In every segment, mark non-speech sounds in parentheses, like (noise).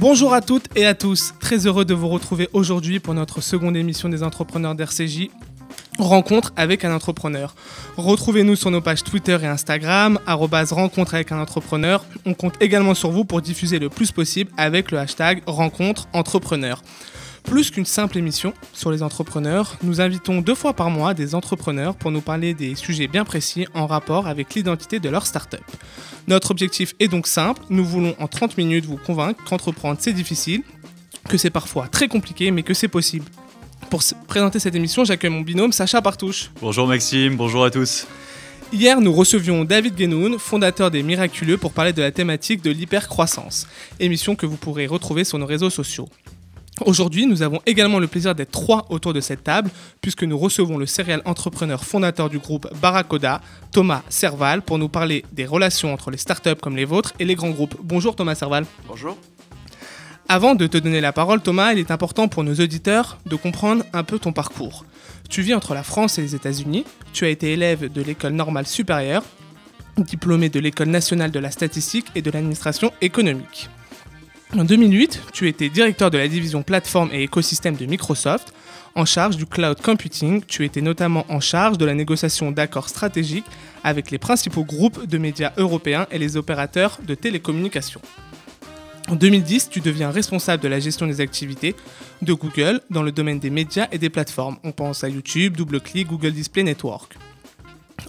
Bonjour à toutes et à tous, très heureux de vous retrouver aujourd'hui pour notre seconde émission des entrepreneurs d'RCJ. Rencontre avec un entrepreneur. Retrouvez-nous sur nos pages Twitter et Instagram, rencontre avec un entrepreneur. On compte également sur vous pour diffuser le plus possible avec le hashtag rencontre entrepreneur. Plus qu'une simple émission sur les entrepreneurs, nous invitons deux fois par mois des entrepreneurs pour nous parler des sujets bien précis en rapport avec l'identité de leur start-up. Notre objectif est donc simple, nous voulons en 30 minutes vous convaincre qu'entreprendre c'est difficile, que c'est parfois très compliqué mais que c'est possible. Pour présenter cette émission, j'accueille mon binôme Sacha Partouche. Bonjour Maxime, bonjour à tous. Hier, nous recevions David Guénoun, fondateur des Miraculeux, pour parler de la thématique de l'hypercroissance, émission que vous pourrez retrouver sur nos réseaux sociaux. Aujourd'hui, nous avons également le plaisir d'être trois autour de cette table, puisque nous recevons le serial entrepreneur fondateur du groupe Barakoda, Thomas Serval, pour nous parler des relations entre les startups comme les vôtres et les grands groupes. Bonjour Thomas Serval. Bonjour. Avant de te donner la parole, Thomas, il est important pour nos auditeurs de comprendre un peu ton parcours. Tu vis entre la France et les États-Unis, tu as été élève de l'école normale supérieure, diplômé de l'école nationale de la statistique et de l'administration économique. En 2008, tu étais directeur de la division plateforme et écosystème de Microsoft. En charge du cloud computing, tu étais notamment en charge de la négociation d'accords stratégiques avec les principaux groupes de médias européens et les opérateurs de télécommunications. En 2010, tu deviens responsable de la gestion des activités de Google dans le domaine des médias et des plateformes. On pense à YouTube, DoubleClick, Google Display Network.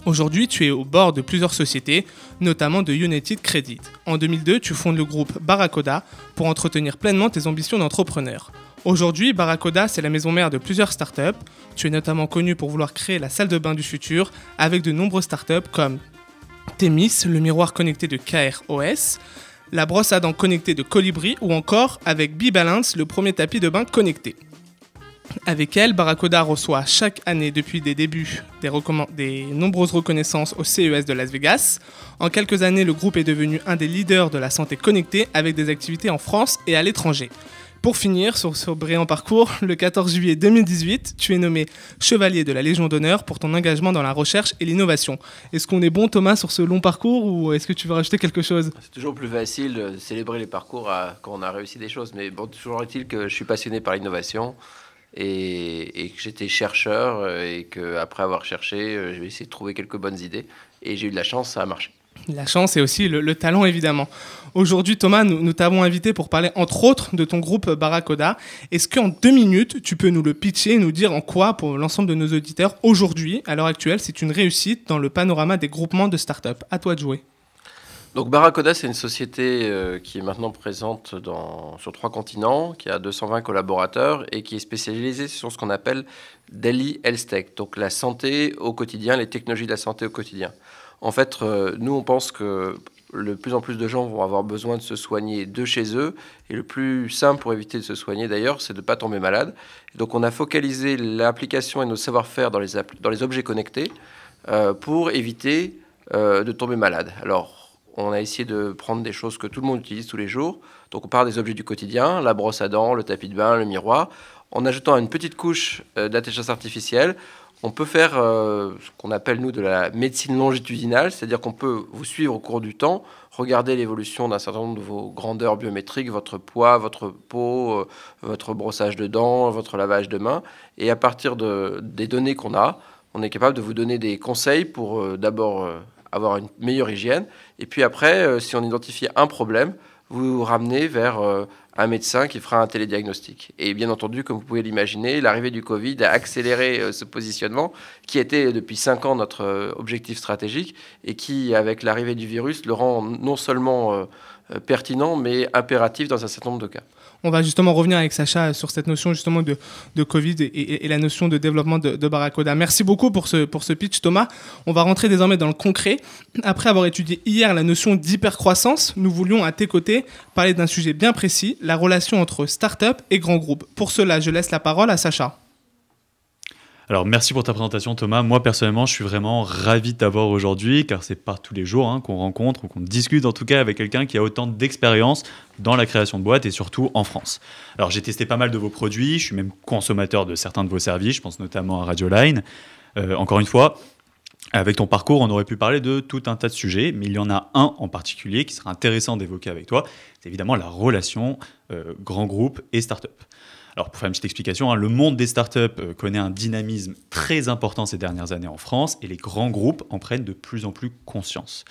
Aujourd'hui, tu es au bord de plusieurs sociétés, notamment de United Credit. En 2002, tu fondes le groupe Barakoda pour entretenir pleinement tes ambitions d'entrepreneur. Aujourd'hui, Barakoda, c'est la maison mère de plusieurs startups. Tu es notamment connu pour vouloir créer la salle de bain du futur avec de nombreuses startups comme Temis, le miroir connecté de KROS, la brosse à dents connectée de Colibri ou encore avec B-Balance, le premier tapis de bain connecté. Avec elle, Barakoda reçoit chaque année depuis des débuts des, nombreuses reconnaissances au CES de Las Vegas. En quelques années, le groupe est devenu un des leaders de la santé connectée avec des activités en France et à l'étranger. Pour finir sur ce brillant parcours, le 14 juillet 2018, tu es nommé chevalier de la Légion d'honneur pour ton engagement dans la recherche et l'innovation. Est-ce qu'on est bon Thomas sur ce long parcours ou est-ce que tu veux rajouter quelque chose? C'est toujours plus facile de célébrer les parcours quand on a réussi des choses, mais bon, toujours est-il que je suis passionné par l'innovation et, que j'étais chercheur euh, et qu'après avoir cherché, euh, j'ai essayé de trouver quelques bonnes idées et j'ai eu de la chance, ça a marché. La chance et aussi le, talent, évidemment. Aujourd'hui, Thomas, nous, t'avons invité pour parler, entre autres, de ton groupe Barakoda. Est-ce qu'en deux minutes, tu peux nous le pitcher, nous dire en quoi, pour l'ensemble de nos auditeurs, aujourd'hui, à l'heure actuelle, c'est une réussite dans le panorama des groupements de start-up? À toi de jouer. Donc Barakoda, c'est une société euh, qui est maintenant présente sur trois continents, qui a 220 collaborateurs et qui est spécialisée sur ce qu'on appelle Daily Health Tech, donc la santé au quotidien, les technologies de la santé au quotidien. En fait, euh, nous, on pense que de plus en plus de gens vont avoir besoin de se soigner de chez eux. Et le plus simple pour éviter de se soigner, d'ailleurs, c'est de ne pas tomber malade. donc, on a focalisé l'application et nos savoir-faire dans les, dans les objets connectés euh, pour éviter de tomber malade. Alors, on a essayé de prendre des choses que tout le monde utilise tous les jours. Donc on part des objets du quotidien, la brosse à dents, le tapis de bain, le miroir. En ajoutant une petite couche euh, d'intelligence artificielle, on peut faire euh, ce qu'on appelle nous de la médecine longitudinale, c'est-à-dire qu'on peut vous suivre au cours du temps, regarder l'évolution d'un certain nombre de vos grandeurs biométriques, votre poids, votre peau, euh, votre brossage de dents, votre lavage de mains, et à partir des données qu'on a, on est capable de vous donner des conseils pour d'abord avoir une meilleure hygiène. Et puis après, euh, si on identifie un problème, vous vous ramenez vers euh, un médecin qui fera un télédiagnostic. Et bien entendu, comme vous pouvez l'imaginer, l'arrivée du Covid a accéléré euh, ce positionnement qui était depuis cinq ans notre objectif stratégique et qui, avec l'arrivée du virus, le rend non seulement pertinent, mais impératif dans un certain nombre de cas. On va justement revenir avec Sacha sur cette notion justement de, Covid et, la notion de développement de, de. Merci beaucoup pour ce, pour ce pitch, Thomas. On va rentrer désormais dans le concret. Après avoir étudié hier la notion d'hypercroissance, nous voulions à tes côtés parler d'un sujet bien précis, la relation entre start-up et grands groupes. Pour cela, je laisse la parole à Sacha. Alors merci pour ta présentation Thomas. Moi personnellement je suis vraiment ravi de t'avoir aujourd'hui car c'est pas tous les jours hein, qu'on rencontre ou qu'on discute en tout cas avec quelqu'un qui a autant d'expérience dans la création de boîtes et surtout en France. Alors j'ai testé pas mal de vos produits, je suis même consommateur de certains de vos services, je pense notamment à Radioline. Euh, encore une fois, Avec ton parcours, on aurait pu parler de tout un tas de sujets, mais il y en a un en particulier qui sera intéressant d'évoquer avec toi. C'est évidemment la relation euh, grand groupe et start-up. Alors, pour faire une petite explication, hein, le monde des startups euh, connaît un dynamisme très important ces dernières années en France et les grands groupes en prennent de plus en plus conscience.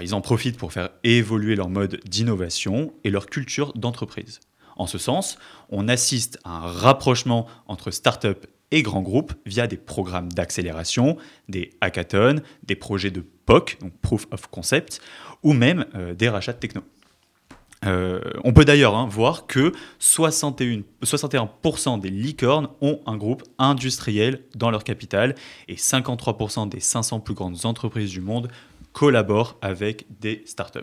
Ils en profitent pour faire évoluer leur mode d'innovation et leur culture d'entreprise. En ce sens, on assiste à un rapprochement entre startups et grands groupes via des programmes d'accélération, des hackathons, des projets de POC, donc Proof of Concept, ou même euh, des rachats de techno. Euh, on peut d'ailleurs hein, voir que 61, 61% des licornes ont un groupe industriel dans leur capital et 53% des 500 plus grandes entreprises du monde collaborent avec des startups.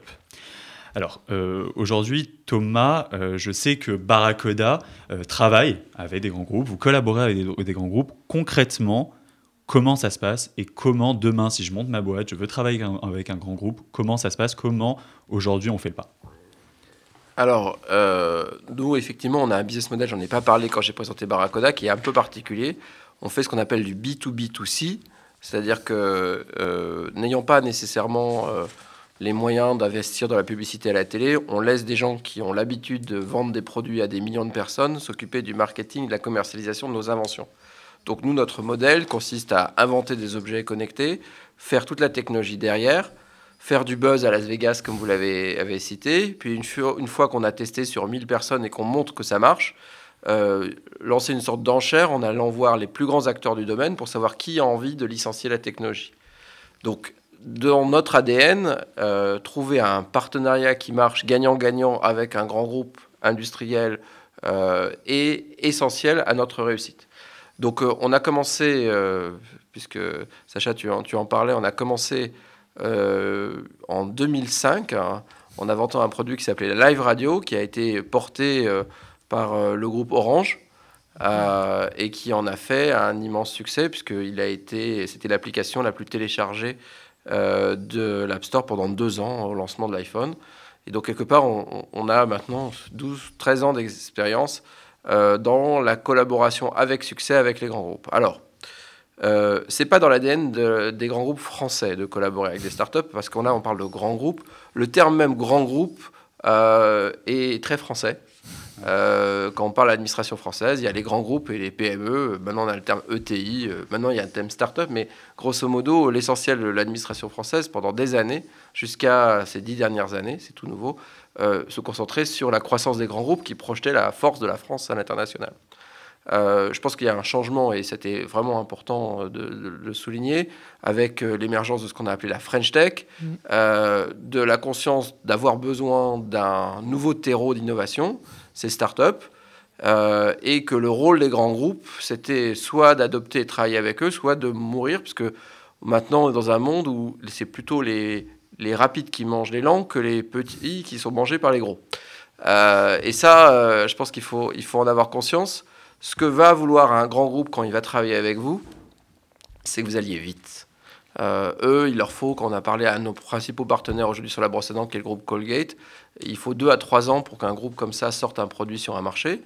Alors euh, aujourd'hui, Thomas, euh, je sais que Barracoda travaille avec des grands groupes, vous collaborez avec des, grands groupes. Concrètement, comment ça se passe et comment demain, si je monte ma boîte, je veux travailler avec un grand groupe, comment ça se passe, comment aujourd'hui on fait le pas? Alors, euh, nous, effectivement, on a un business model, j'en ai pas parlé quand j'ai présenté Barracoda, qui est un peu particulier. On fait ce qu'on appelle du B2B2C, c'est-à-dire que euh, n'ayant pas nécessairement euh, les moyens d'investir dans la publicité à la télé, on laisse des gens qui ont l'habitude de vendre des produits à des millions de personnes s'occuper du marketing, de la commercialisation de nos inventions. Donc nous, notre modèle consiste à inventer des objets connectés, faire toute la technologie derrière, faire du buzz à Las Vegas, comme vous l'avez cité. Puis une fois, qu'on a testé sur 1000 personnes et qu'on montre que ça marche, euh, lancer une sorte d'enchère en allant voir les plus grands acteurs du domaine pour savoir qui a envie de licencier la technologie. Donc, dans notre ADN, euh, trouver un partenariat qui marche gagnant-gagnant avec un grand groupe industriel euh, est essentiel à notre réussite. Donc, on a commencé, puisque Sacha, tu en, parlais, on a commencé en 2005 hein, en inventant un produit qui s'appelait Live Radio, qui a été porté euh, par euh, le groupe Orange. et qui en a fait un immense succès puisqu'il a été, c'était l'application la plus téléchargée de l'App Store pendant deux ans au lancement de l'iPhone. Et donc quelque part, on, a maintenant 12, 13 ans d'expérience dans la collaboration avec succès avec les grands groupes. Alors, euh, c'est pas dans l'ADN des grands groupes français de collaborer avec des startups parce qu'on on parle de grands groupes. Le terme même grand groupe euh, est très français. Euh, quand on parle d'administration française, il y a les grands groupes et les PME. Maintenant, on a le terme ETI. Euh, maintenant, il y a le terme startup. Mais grosso modo, l'essentiel de l'administration française, pendant des années, jusqu'à ces dix dernières années, c'est tout nouveau, se concentrait sur la croissance des grands groupes qui projetaient la force de la France à l'international. Euh, je pense qu'il y a un changement, et c'était vraiment important euh, de, le souligner, avec euh, l'émergence de ce qu'on a appelé la French Tech, mm. de la conscience d'avoir besoin d'un nouveau terreau d'innovation, ces startups, et que le rôle des grands groupes, c'était soit d'adopter et travailler avec eux, soit de mourir, parce que maintenant, on est dans un monde où c'est plutôt les, les rapides qui mangent les lents que les petits qui sont mangés par les gros. et ça, je pense qu'il faut, il faut en avoir conscience. Ce que va vouloir un grand groupe quand il va travailler avec vous, c'est que vous alliez vite. Euh, eux, il leur faut, quand on a parlé à nos principaux partenaires aujourd'hui sur la brosse à dents, qui est le groupe Colgate, il faut deux à trois ans pour qu'un groupe comme ça sorte un produit sur un marché.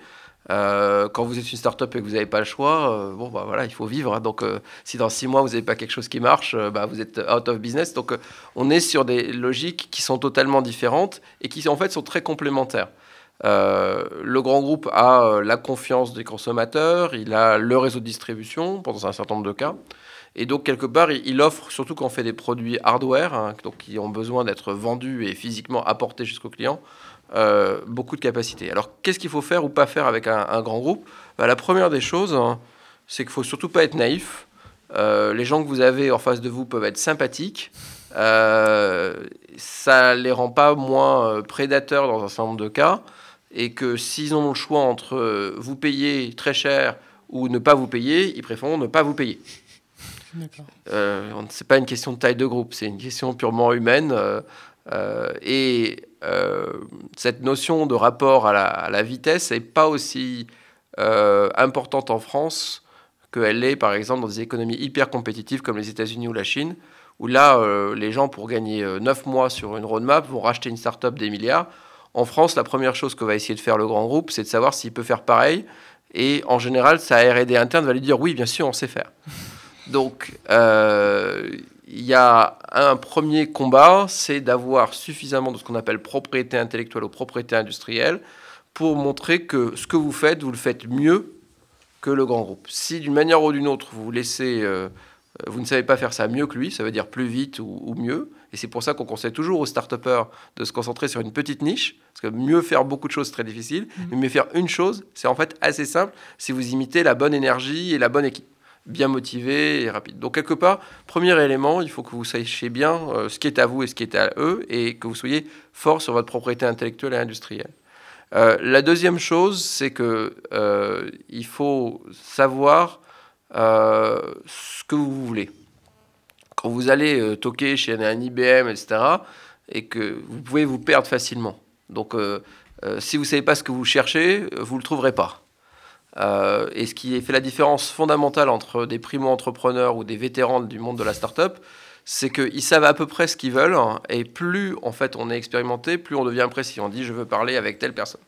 Euh, quand vous êtes une start-up et que vous n'avez pas le choix, euh, bon, bah voilà, il faut vivre. Hein. Donc, si dans six mois vous n'avez pas quelque chose qui marche, bah, vous êtes out of business. Donc, on est sur des logiques qui sont totalement différentes et qui en fait sont très complémentaires. Euh, le grand groupe a euh, la confiance des consommateurs, il a le réseau de distribution dans un certain nombre de cas. Et donc, quelque part, il offre, surtout quand on fait des produits hardware, hein, donc qui ont besoin d'être vendus et physiquement apportés jusqu'au client, euh, beaucoup de capacités. Alors, qu'est-ce qu'il faut faire ou pas faire avec un, grand groupe? Bah, La première des choses, hein, c'est qu'il faut surtout pas être naïf. les gens que vous avez en face de vous peuvent être sympathiques. ça les rend pas moins prédateurs dans un certain nombre de cas et que s'ils ont le choix entre euh, vous payer très cher ou ne pas vous payer, ils préfèrent ne pas vous payer. Euh, c'est pas une question de taille de groupe, c'est une question purement humaine. Euh, euh, et cette notion de rapport à la, vitesse n'est pas aussi importante en France qu'elle est, par exemple, dans des économies hyper compétitives comme les États-Unis ou la Chine, où là, les gens, pour gagner 9 mois sur une roadmap, vont racheter une start-up des milliards en France, la première chose que va essayer de faire le grand groupe, c'est de savoir s'il peut faire pareil. Et en général, sa R&D interne va lui dire oui, bien sûr, on sait faire. (laughs) Donc, euh, il y a un premier combat, c'est d'avoir suffisamment de ce qu'on appelle propriété intellectuelle ou propriété industrielle pour montrer que ce que vous faites, vous le faites mieux que le grand groupe. Si d'une manière ou d'une autre, vous laissez, euh, vous ne savez pas faire ça mieux que lui, ça veut dire plus vite ou, mieux. Et c'est pour ça qu'on conseille toujours aux start de se concentrer sur une petite niche, parce que mieux faire beaucoup de choses, c'est très difficile, mmh. mais mieux faire une chose, c'est en fait assez simple si vous imitez la bonne énergie et la bonne équipe bien motivé et rapide. Donc quelque part, premier élément, il faut que vous sachiez bien euh, ce qui est à vous et ce qui est à eux, et que vous soyez fort sur votre propriété intellectuelle et industrielle. Euh, la deuxième chose, c'est que euh, il faut savoir ce que vous voulez. Quand vous allez toquer chez un IBM, etc., et que vous pouvez vous perdre facilement. Donc, si vous ne savez pas ce que vous cherchez, vous ne le trouverez pas. Euh, et ce qui fait la différence fondamentale entre des primo-entrepreneurs ou des vétérans du monde de la start-up, c'est qu'ils savent à peu près ce qu'ils veulent. Et plus en fait on est expérimenté, plus on devient précis. On dit je veux parler avec telle personne.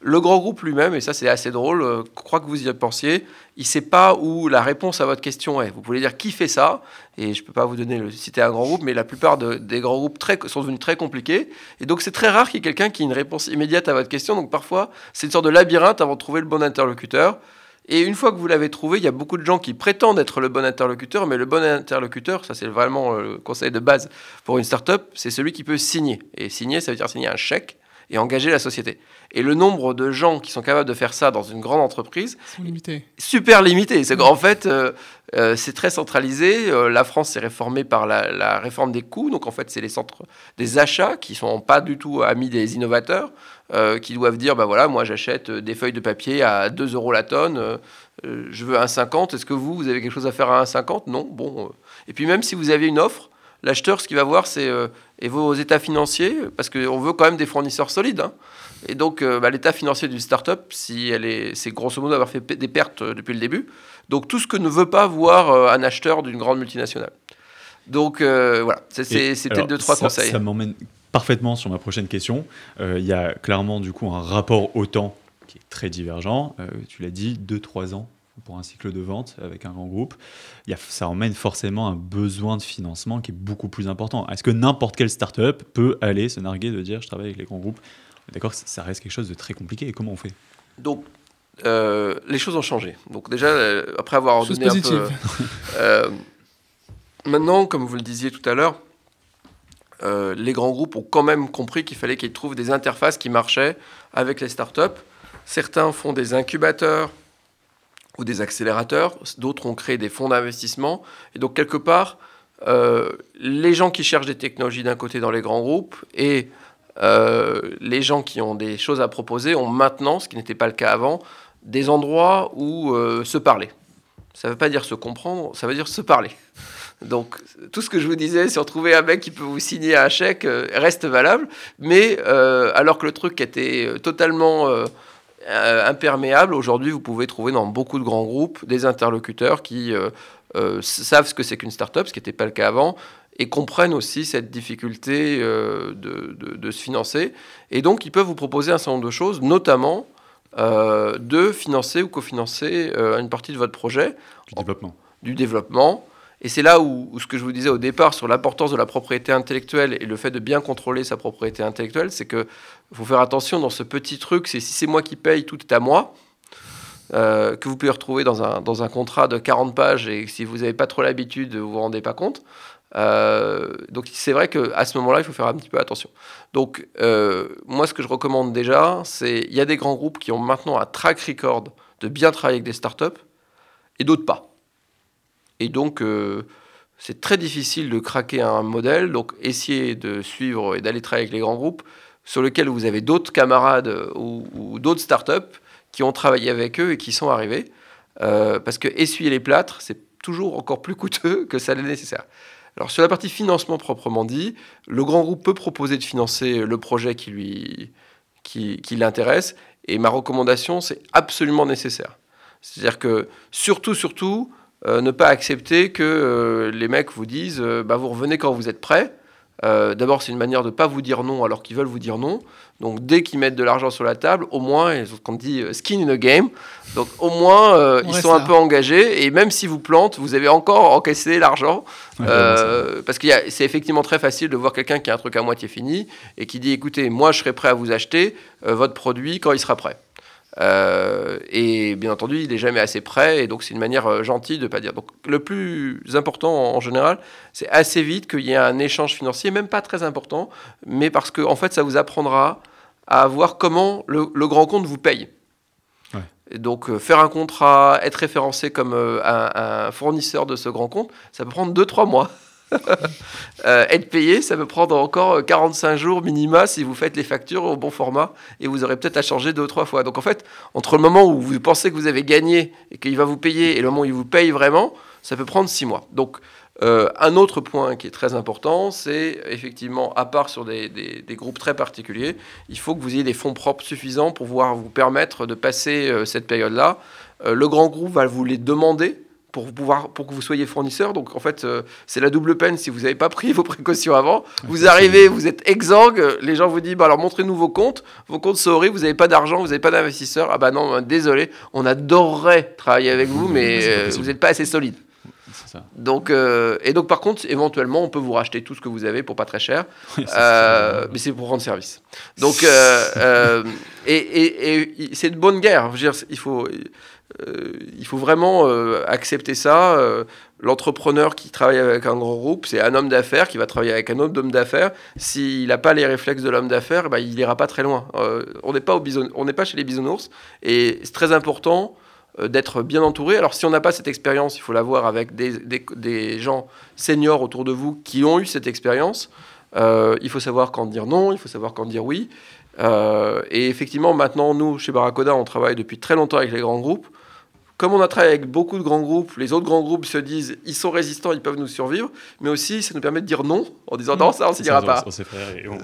Le grand groupe lui-même, et ça c'est assez drôle, euh, crois que vous y pensiez, il ne sait pas où la réponse à votre question est. Vous pouvez dire qui fait ça, et je ne peux pas vous donner le citer un grand groupe, mais la plupart des grands groupes sont devenus très compliqués. Et donc c'est très rare qu'il y ait quelqu'un qui ait une réponse immédiate à votre question. Donc parfois c'est une sorte de labyrinthe avant de trouver le bon interlocuteur. Et une fois que vous l'avez trouvé, il y a beaucoup de gens qui prétendent être le bon interlocuteur, mais le bon interlocuteur, ça c'est vraiment euh, le conseil de base pour une startup, c'est celui qui peut signer. Et signer, ça veut dire signer un chèque et engager la société. Et le nombre de gens qui sont capables de faire ça dans une grande entreprise, limité. super limité. C'est en fait, euh, euh, c'est très centralisé. Euh, la France s'est réformée par la, réforme des coûts. Donc en fait, c'est les centres des achats qui sont pas du tout amis des innovateurs, qui doivent dire, bah voilà, moi j'achète des feuilles de papier à 2 euros la tonne. je veux 1,50. Est-ce que vous, vous avez quelque chose à faire à 1,50 Non. Bon. Et puis même si vous avez une offre, l'acheteur, ce qu'il va voir, c'est vos états financiers, parce qu'on veut quand même des fournisseurs solides. Hein. Et donc, euh, bah, l'état financier d'une start-up, si elle est, c'est grosso modo d'avoir fait des pertes euh, depuis le début. Donc, tout ce que ne veut pas voir euh, un acheteur d'une grande multinationale. Donc, voilà, c'était deux, trois conseils. Ça m'emmène parfaitement sur ma prochaine question. Il y a clairement, du coup, un rapport au temps qui est très divergent. tu l'as dit, 2-3 ans pour un cycle de vente avec un grand groupe, y a, ça emmène forcément un besoin de financement qui est beaucoup plus important. Est-ce que n'importe quelle start-up peut aller se narguer de dire je travaille avec les grands groupes? D'accord, ça reste quelque chose de très compliqué. Et comment on fait? Donc, euh, les choses ont changé. Donc déjà, euh, après avoir donné un peu... Euh, maintenant, comme vous le disiez tout à l'heure, les grands groupes ont quand même compris qu'il fallait qu'ils trouvent des interfaces qui marchaient avec les startups. Certains font des incubateurs ou des accélérateurs, d'autres ont créé des fonds d'investissement. Et donc, quelque part, les gens qui cherchent des technologies d'un côté dans les grands groupes et euh, les gens qui ont des choses à proposer ont maintenant, ce qui n'était pas le cas avant, des endroits où euh, se parler. Ça ne veut pas dire se comprendre, ça veut dire se parler. Donc tout ce que je vous disais sur trouver un mec qui peut vous signer un chèque euh, reste valable, mais alors que le truc était totalement imperméable, aujourd'hui vous pouvez trouver dans beaucoup de grands groupes des interlocuteurs qui savent ce que c'est qu'une start-up, ce qui n'était pas le cas avant, et comprennent aussi cette difficulté euh, de, se financer. Et donc, ils peuvent vous proposer un certain nombre de choses, notamment euh, de financer ou cofinancer euh, une partie de votre projet. Du développement. Du développement. Et c'est là où, ce que je vous disais au départ sur l'importance de la propriété intellectuelle et le fait de bien contrôler sa propriété intellectuelle, c'est que faut faire attention dans ce petit truc, c'est si c'est moi qui paye, tout est à moi. que vous pouvez retrouver dans un, dans un contrat de 40 pages et si vous n'avez pas trop l'habitude, vous vous rendez pas compte. Euh, donc c'est vrai qu'à ce moment-là, il faut faire un petit peu attention. Donc euh, moi, ce que je recommande déjà, c'est il y a des grands groupes qui ont maintenant un track record de bien travailler avec des startups et d'autres pas. Et donc euh, c'est très difficile de craquer un modèle. Donc essayez de suivre et d'aller travailler avec les grands groupes sur lesquels vous avez d'autres camarades ou, d'autres startups qui ont travaillé avec eux et qui sont arrivés. parce que essuyer les plâtres, c'est toujours encore plus (laughs) coûteux que ça l'est nécessaire. Alors sur la partie financement proprement dit, le grand groupe peut proposer de financer le projet qui lui qui, l'intéresse. Et ma recommandation, c'est absolument nécessaire. C'est-à-dire que surtout, surtout, euh, ne pas accepter que euh, les mecs vous disent euh, bah, vous revenez quand vous êtes prêt. D'abord, c'est une manière de ne pas vous dire non alors qu'ils veulent vous dire non. Donc, dès qu'ils mettent de l'argent sur la table, au moins, ils ont qu'on dit skin in the game. Donc, au moins, ils sont un peu engagés. Et même si vous plantez, vous avez encore encaissé l'argent. Ouais, parce que c'est effectivement très facile de voir quelqu'un qui a un truc à moitié fini et qui dit écoutez, moi je serai prêt à vous acheter votre produit quand il sera prêt. Euh, et bien entendu, il n'est jamais assez prêt, et donc c'est une manière euh, gentille de ne pas dire. Donc le plus important en, en général, c'est assez vite qu'il y ait un échange financier, même pas très important, mais parce que en fait, ça vous apprendra à voir comment le, le grand compte vous paye. Ouais. Et donc euh, faire un contrat, être référencé comme euh, un, un fournisseur de ce grand compte, ça peut prendre 2-3 mois. (laughs) Euh, être payé, ça peut prendre encore euh, 45 jours minima si vous faites les factures au bon format et vous aurez peut-être à changer deux ou trois fois. Donc en fait, entre le moment où vous pensez que vous avez gagné et qu'il va vous payer et le moment où il vous paye vraiment, ça peut prendre six mois. Donc euh, un autre point qui est très important, c'est effectivement, à part sur des, des- groupes très particuliers, il faut que vous ayez des fonds propres suffisants pour pouvoir vous permettre de passer euh, cette période-là. Euh, le grand groupe va vous les demander pour, pouvoir, pour que vous soyez fournisseur. Donc en fait, euh, c'est la double peine si vous n'avez pas pris (laughs) vos précautions avant. Vous arrivez, vous êtes exsangue, les gens vous disent bah alors montrez-nous vos comptes. Vos comptes sont horribles, vous n'avez pas d'argent, vous n'avez pas d'investisseur. Ah bah non, euh, désolé, on adorerait travailler avec vous, mais euh, vous n'êtes pas assez solide. Ça. Donc, euh, et donc par contre, éventuellement, on peut vous racheter tout ce que vous avez pour pas très cher. (laughs) Euh, c'est- mais c'est pour rendre service. Donc, euh, et, et- et c'est de bonne guerre. Je veux dire, il faut, il faut vraiment euh, accepter ça. Euh, L'entrepreneur qui travaille avec un grand groupe, c'est un homme d'affaires qui va travailler avec un autre homme d'affaires. S'il n'a pas les réflexes de l'homme d'affaires, bah, il n'ira pas très loin. Euh, on n'est pas, au bison- on pas chez les bisounours. Et c'est très important euh, d'être bien entouré. Alors si on n'a pas cette expérience, il faut l'avoir avec des, des- des gens seniors autour de vous qui ont eu cette expérience. Euh, il faut savoir quand dire non, il faut savoir quand dire oui. Euh, et effectivement, maintenant, nous, chez Barracoda, on travaille depuis très longtemps avec les grands groupes. Comme on a travaillé avec beaucoup de grands groupes, les autres grands groupes se disent ils sont résistants, ils peuvent nous survivre, mais aussi ça nous permet de dire non en disant non, ça on ne dira ça, pas.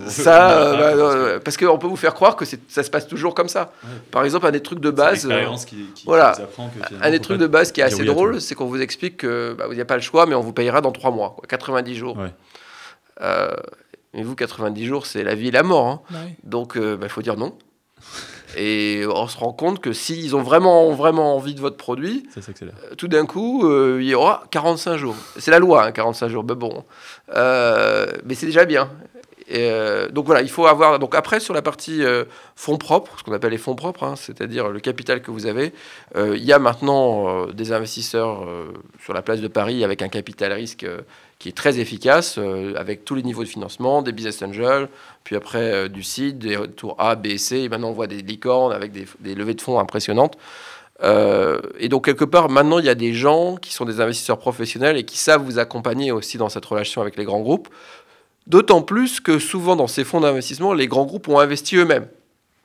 Ça, (laughs) euh, bah, (laughs) parce euh, qu'on peut vous faire croire que ça se passe toujours comme ça. Ouais. Par exemple, un des trucs de base. euh, qui, qui- voilà. qui un des trucs de base qui est assez drôle, c'est qu'on vous explique que bah, vous n'avez pas le choix, mais on vous payera dans 3 mois, quoi, 90 jours. Ouais. Euh, mais vous, 90 jours, c'est la vie et la mort. hein. Ouais. Donc, il faut dire non. Et on se rend compte que s'ils ont vraiment, vraiment envie de votre produit, Ça euh, tout d'un coup, euh, il y aura 45 jours. C'est la loi, hein, 45 jours, mais bon. Euh, mais c'est déjà bien. Et, euh, donc voilà, il faut avoir. Donc après, sur la partie fonds propres, ce qu'on appelle les fonds propres, hein, c'est-à-dire le capital que vous avez, il y a maintenant des investisseurs sur la place de Paris avec un capital risque qui est très efficace, euh, avec tous les niveaux de financement, des business angels, puis après euh, du seed, des tours A, B, C, et maintenant on voit des licornes avec des, des levées de fonds impressionnantes. Euh, et donc, quelque part, maintenant, il y a des gens qui sont des investisseurs professionnels et qui savent vous accompagner aussi dans cette relation avec les grands groupes. D'autant plus que souvent, dans ces fonds d'investissement, les grands groupes ont investi eux-mêmes.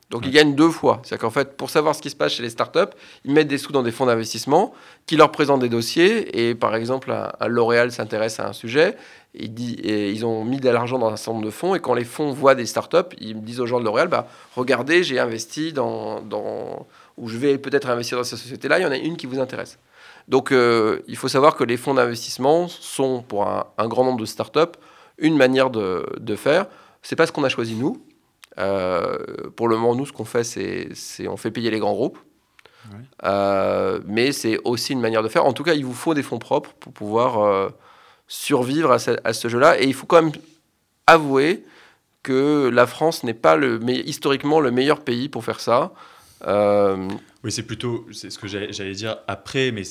Donc, ils gagnent deux fois. C'est-à-dire qu'en fait, pour savoir ce qui se passe chez les startups, ils mettent des sous dans des fonds d'investissement qui leur présentent des dossiers. Et par exemple, un, un L'Oréal s'intéresse à un sujet. Il dit, et ils ont mis de l'argent dans un certain nombre de fonds. Et quand les fonds voient des startups, ils disent aux gens de L'Oréal bah, Regardez, j'ai investi dans, dans, ou je vais peut-être investir dans cette société-là, il y en a une qui vous intéresse. Donc euh, il faut savoir que les fonds d'investissement sont, pour un, un grand nombre de startups, une manière de, de faire. C'est pas ce qu'on a choisi nous. Euh, pour le moment, nous, ce qu'on fait, c'est, on fait payer les grands groupes. Ouais. Euh, mais c'est aussi une manière de faire. En tout cas, il vous faut des fonds propres pour pouvoir euh, survivre à ce, jeu-là. Et il faut quand même avouer que la France n'est pas le, mais historiquement le meilleur pays pour faire ça. Euh, Oui, c'est plutôt, c'est ce que j'allais dire après, mais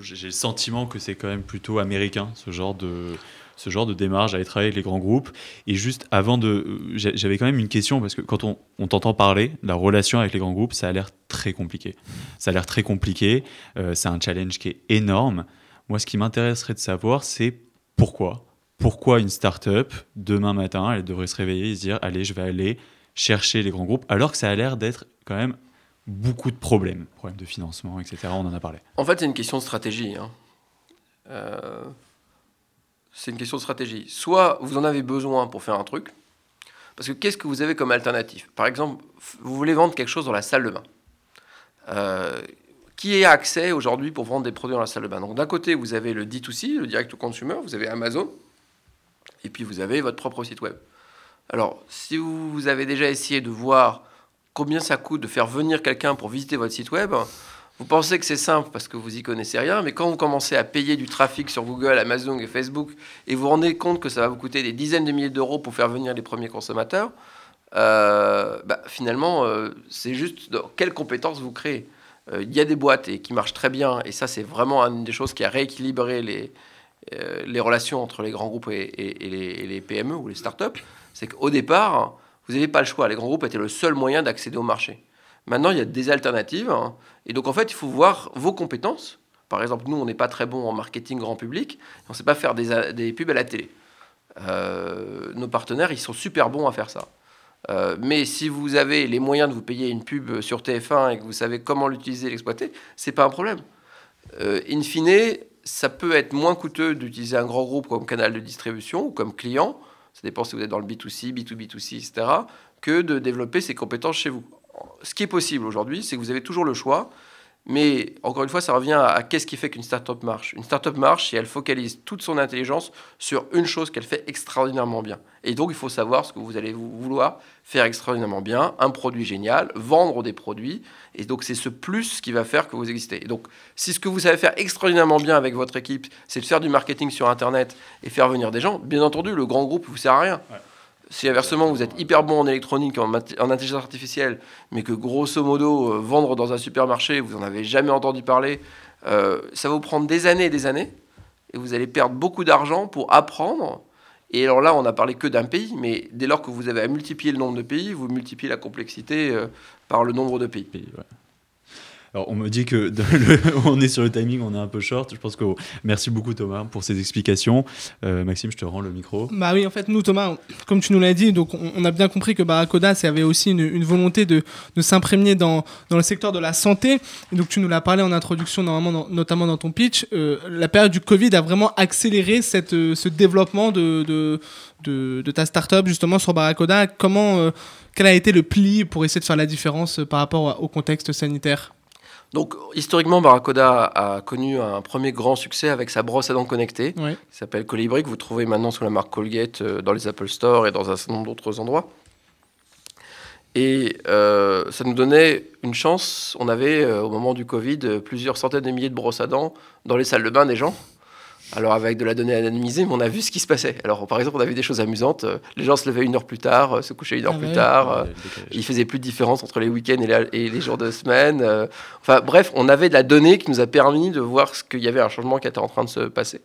j'ai le sentiment que c'est quand même plutôt américain, ce genre de, ce genre de démarche, d'aller travailler avec les grands groupes. Et juste avant de. j'a- J'avais quand même une question, parce que quand on, on t'entend parler, la relation avec les grands groupes, ça a l'air très compliqué. Ça a l'air très compliqué, euh, c'est un challenge qui est énorme. Moi, ce qui m'intéresserait de savoir, c'est pourquoi? Pourquoi une start-up, demain matin, elle devrait se réveiller et se dire Allez, je vais aller chercher les grands groupes, alors que ça a l'air d'être quand même beaucoup de problèmes, problèmes de financement, etc. On en a parlé. En fait, c'est une question de stratégie. hein. Euh, c'est une question de stratégie. Soit vous en avez besoin pour faire un truc, parce que qu'est-ce que vous avez comme alternative? Par exemple, vous voulez vendre quelque chose dans la salle de bain. Euh, qui a accès aujourd'hui pour vendre des produits dans la salle de bain? Donc d'un côté, vous avez le D2C, le direct to consumer, vous avez Amazon, et puis vous avez votre propre site web. Alors, si vous avez déjà essayé de voir combien ça coûte de faire venir quelqu'un pour visiter votre site web, vous pensez que c'est simple parce que vous y connaissez rien, mais quand vous commencez à payer du trafic sur Google, Amazon et Facebook, et vous vous rendez compte que ça va vous coûter des dizaines de milliers d'euros pour faire venir les premiers consommateurs, euh, bah, finalement, euh, c'est juste dans quelles compétences vous créez. Euh, il y a des boîtes et, qui marchent très bien, et ça, c'est vraiment une des choses qui a rééquilibré les, relations entre les grands groupes et, les, les, PME ou les startups. C'est qu'au départ, vous n'avez pas le choix. Les grands groupes étaient le seul moyen d'accéder au marché. Maintenant, il y a des alternatives. Hein. et donc, en fait, il faut voir vos compétences. Par exemple, nous, on n'est pas très bon en marketing grand public. On ne sait pas faire des, pubs à la télé. nos partenaires, ils sont super bons à faire ça. Euh, mais si vous avez les moyens de vous payer une pub sur TF1 et que vous savez comment l'utiliser et l'exploiter, c'est pas un problème. Euh, in fine, ça peut être moins coûteux d'utiliser un grand groupe comme canal de distribution ou comme client, ça dépend si vous êtes dans le B2C, B2B2C, etc., que de développer ses compétences chez vous. Ce qui est possible aujourd'hui, c'est que vous avez toujours le choix mais encore une fois, ça revient à, qu'est-ce qui fait qu'une startup marche. Une startup marche si elle focalise toute son intelligence sur une chose qu'elle fait extraordinairement bien. Et donc, il faut savoir ce que vous allez vouloir faire extraordinairement bien, un produit génial, vendre des produits. Et donc, c'est ce plus qui va faire que vous existez. Et donc, si ce que vous savez faire extraordinairement bien avec votre équipe, c'est de faire du marketing sur Internet et faire venir des gens, bien entendu, le grand groupe ne vous sert à rien. Si inversement vous êtes hyper bon en électronique, en, en intelligence artificielle, mais que grosso modo, euh, vendre dans un supermarché, vous n'en avez jamais entendu parler, euh, ça va vous prendre des années et des années, et vous allez perdre beaucoup d'argent pour apprendre. Et alors là, on n'a parlé que d'un pays, mais dès lors que vous avez à multiplier le nombre de pays, vous multipliez la complexité euh, par le nombre de pays. Alors, on me dit que (laughs) on est sur le timing, on est un peu short. Je pense que merci beaucoup Thomas pour ces explications. Euh, Maxime, je te rends le micro. Bah oui, en fait, nous Thomas, comme tu nous l'as dit, donc on, a bien compris que Barakoda, ça avait aussi une, volonté de, de s'imprégner dans, dans, le secteur de la santé. Et donc tu nous l'as parlé en introduction, notamment dans ton pitch. Euh, la période du Covid a vraiment accéléré cette, euh, ce développement de, de, de, ta startup justement sur Barakoda. Comment, quel a été le pli pour essayer de faire la différence par rapport au contexte sanitaire? Donc, historiquement, Barakoda a connu un premier grand succès avec sa brosse à dents connectée, qui s'appelle Colibri, que vous trouvez maintenant sous la marque Colgate euh, dans les Apple Store et dans un certain nombre d'autres endroits. Et euh, ça nous donnait une chance. On avait, euh, au moment du Covid, plusieurs centaines de milliers de brosses à dents dans les salles de bain des gens. Alors avec de la donnée anonymisée, mais on a vu ce qui se passait. Alors par exemple, on a vu des choses amusantes. Les gens se levaient une heure plus tard, euh, se couchaient une heure ah plus tard. Euh, ils faisaient plus de différence entre les week-ends et, les jours de semaine. Euh. Enfin bref, on avait de la donnée qui nous a permis de voir ce qu'il y avait un changement qui était en train de se passer.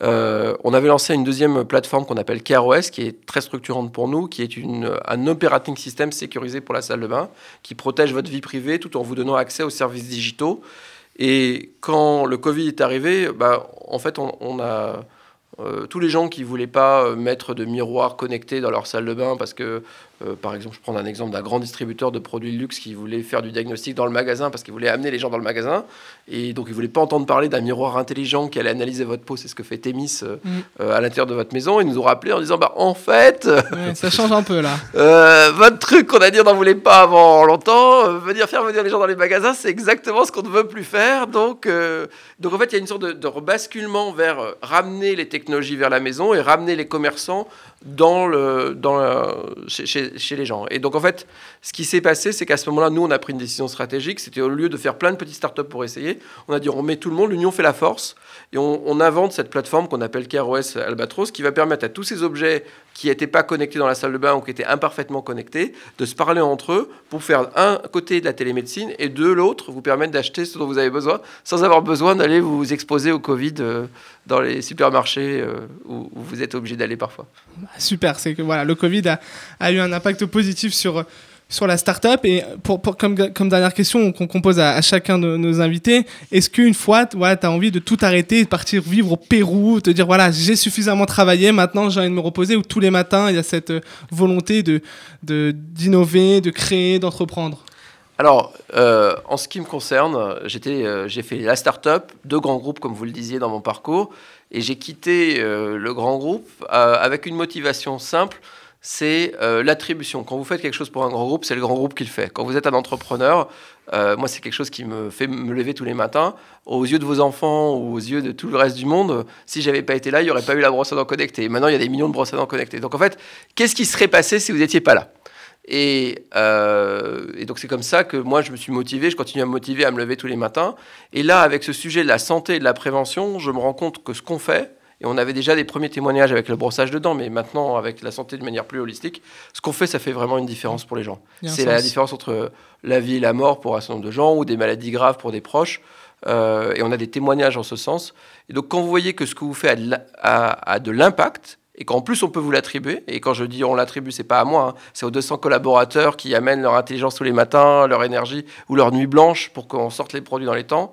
on avait lancé une deuxième plateforme qu'on appelle CareOS, qui est très structurante pour nous, qui est une, un operating system sécurisé pour la salle de bain, qui protège votre vie privée tout en vous donnant accès aux services digitaux et quand le Covid est arrivé, bah, en fait, on, a euh, tous les gens qui voulaient pas euh, mettre de miroirs connectés dans leur salle de bain parce que euh, par exemple, je prends un exemple d'un grand distributeur de produits de luxe qui voulait faire du diagnostic dans le magasin parce qu'il voulait amener les gens dans le magasin. Et donc, il voulait pas entendre parler d'un miroir intelligent qui allait analyser votre peau. C'est ce que fait Témis euh, mm. euh, à l'intérieur de votre maison. Ils nous ont rappelé en disant bah, En fait. ça change un peu là. (laughs) votre truc qu'on a dit on n'en voulait pas avant longtemps, venir faire venir les gens dans les magasins, c'est exactement ce qu'on ne veut plus faire. Donc, donc en fait, il y a une sorte de, de rebasculement vers ramener les technologies vers la maison et ramener les commerçants dans le, dans chez, chez, les gens. Et donc, en fait, ce qui s'est passé, c'est qu'à ce moment-là, nous, on a pris une décision stratégique. C'était au lieu de faire plein de petites startups pour essayer, on a dit on met tout le monde, l'union fait la force. Et on, invente cette plateforme qu'on appelle CareOS Albatros, qui va permettre à tous ces objets qui n'étaient pas connectés dans la salle de bain ou qui étaient imparfaitement connectés, de se parler entre eux pour faire un côté de la télémédecine et de l'autre vous permettre d'acheter ce dont vous avez besoin sans avoir besoin d'aller vous exposer au Covid euh, dans les supermarchés euh, où, vous êtes obligé d'aller parfois. Super, c'est que voilà, le Covid a eu un impact positif sur sur la startup et pour, comme, comme, dernière question qu'on pose à, chacun de nos invités, est-ce qu'une fois, voilà, tu as envie de tout arrêter, de partir vivre au Pérou, te dire voilà, j'ai suffisamment travaillé, maintenant j'ai envie de me reposer, ou tous les matins il y a cette euh, volonté d'innover, de, créer, d'entreprendre? Alors, euh, en ce qui me concerne, euh, j'ai fait la startup, deux grands groupes, comme vous le disiez dans mon parcours, et j'ai quitté le grand groupe avec une motivation simple, c'est euh, l'attribution. Quand vous faites quelque chose pour un grand groupe, c'est le grand groupe qui le fait. Quand vous êtes un entrepreneur, euh, moi, c'est quelque chose qui me fait me lever tous les matins. Aux yeux de vos enfants ou aux yeux de tout le reste du monde, si j'avais pas été là, il n'y aurait pas eu la brosse à dents connectée. Maintenant, il y a des millions de brosses à dents connectées. Donc, en fait, qu'est-ce qui serait passé si vous n'étiez pas là? Euh, et, donc c'est comme ça que moi je me suis motivé, je continue à me motiver à me lever tous les matins. Et là, avec ce sujet de la santé et de la prévention, je me rends compte que ce qu'on fait, et on avait déjà des premiers témoignages avec le brossage de dents, mais maintenant, avec la santé de manière plus holistique, ce qu'on fait, ça fait vraiment une différence pour les gens. C'est la différence entre la vie et la mort pour un certain nombre de gens, ou des maladies graves pour des proches. Euh, et on a des témoignages en ce sens. Et donc, quand vous voyez que ce que vous faites a de l'impact, et qu'en plus on peut vous l'attribuer. Et quand je dis on l'attribue, c'est pas à moi, hein. c'est aux 200 collaborateurs qui amènent leur intelligence tous les matins, leur énergie ou leur nuit blanche pour qu'on sorte les produits dans les temps.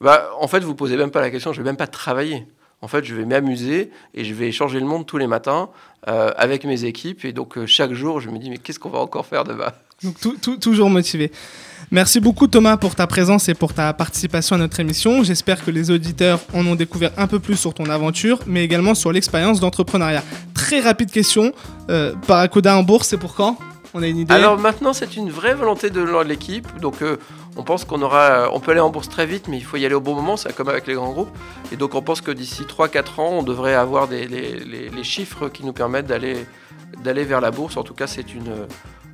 Bah, en fait, vous posez même pas la question, je vais même pas travailler. En fait, je vais m'amuser et je vais changer le monde tous les matins euh, avec mes équipes. Et donc, euh, chaque jour, je me dis, mais qu'est-ce qu'on va encore faire demain? Donc, toujours motivé. Merci beaucoup Thomas pour ta présence et pour ta participation à notre émission. J'espère que les auditeurs en ont découvert un peu plus sur ton aventure, mais également sur l'expérience d'entrepreneuriat. Très rapide question, euh, Paracoda en bourse, c'est pour quand? On a une idée? Alors maintenant, c'est une vraie volonté de l'équipe. Donc euh, on pense qu'on on peut aller en bourse très vite, mais il faut y aller au bon moment. C'est comme avec les grands groupes. Et donc on pense que d'ici 3-4 ans, on devrait avoir les, chiffres qui nous permettent d'aller vers la bourse. En tout cas, c'est une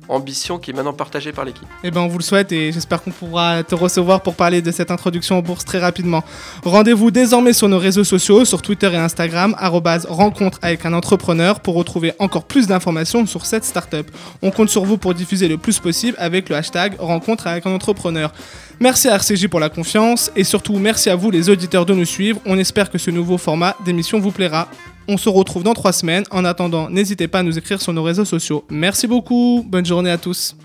ambition qui est maintenant partagée par l'équipe. Eh ben, on vous le souhaite et j'espère qu'on pourra te recevoir pour parler de cette introduction en bourse très rapidement. Rendez-vous désormais sur nos réseaux sociaux, sur Twitter et Instagram, rencontre avec un entrepreneur pour retrouver encore plus d'informations sur cette startup. On compte sur vous pour diffuser le plus possible avec le hashtag rencontre avec un entrepreneur. Merci à RCJ pour la confiance et surtout merci à vous les auditeurs de nous suivre. On espère que ce nouveau format d'émission vous plaira. On se retrouve dans trois semaines. En attendant, n'hésitez pas à nous écrire sur nos réseaux sociaux. Merci beaucoup. Bonne journée à tous.